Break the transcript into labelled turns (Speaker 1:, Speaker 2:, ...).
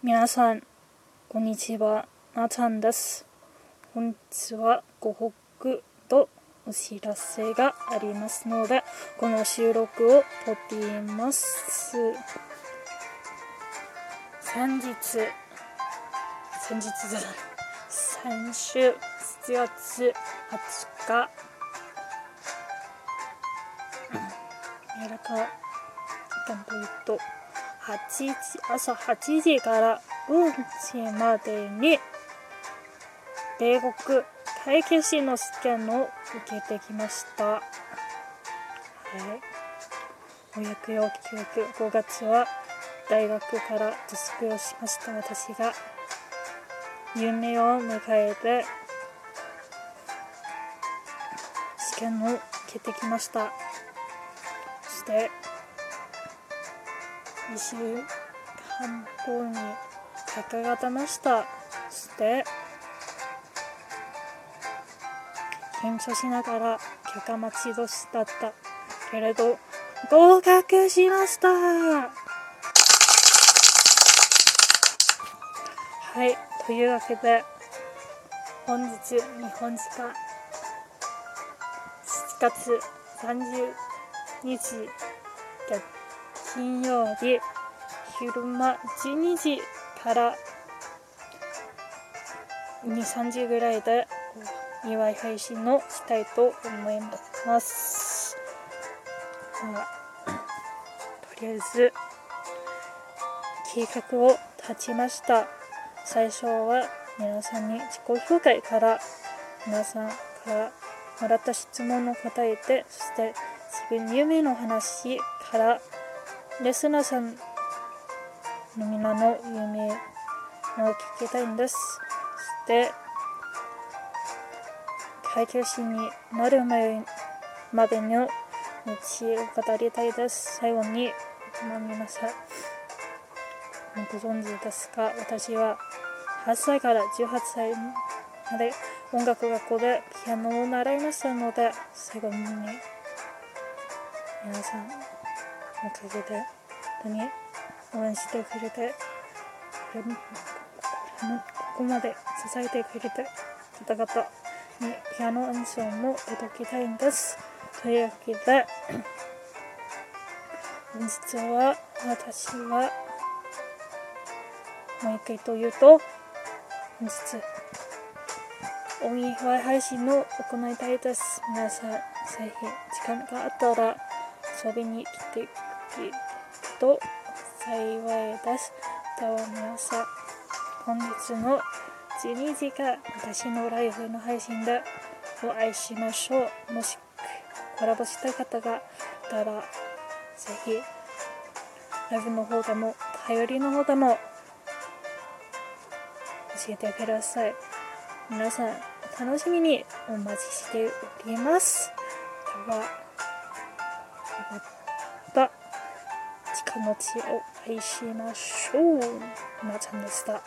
Speaker 1: 皆さん、こんにちは。なちゃんです。本日はご報告とお知らせがありますので、この収録をとっています。先日、先日じゃない、先週7月20日、やらか時間というと、8時、朝8時からうんちまでに、米国会計士の試験を受けてきました。はい。お役要教育5月は大学から卒業しました私が夢を迎えて試験を受けてきましたそして2週間後に結果が出ました。そして緊張しながら結果待ち遠しだった。けれど合格しました。はいというわけで本日日本時間7月30日金曜日昼間12時から23時ぐらいで祝い配信をしたいと思います。まあ、とりあえず計画を立ちました。最初は皆さんに自己紹介から皆さんからもらった質問を答えてそして自分の夢の話からレスナーさんの皆の夢を聞きたいんですそして会計士になる前までの道を語りたいです最後に、まあ、皆さんご存知ですか私は8歳から18歳まで音楽学校でピアノを習いましたので最後に皆さんのおかげで本当に応援してくれてこれここまで支えてくれて方々にピアノ演奏も届きたいんです。というわけで本日は私はもう一回と言うと本日お祝い配信を行いたいです。皆さんぜひ時間があったら遊びに来てくれると幸いですでは皆さん本日の12時が私のライブの配信でお会いしましょうもしコラボしたい方がいたらぜひライブの方でも頼りの方でも教えてください。皆さん楽しみにお待ちしております。ではまた。近のちを愛しましょう。まちゃんでした。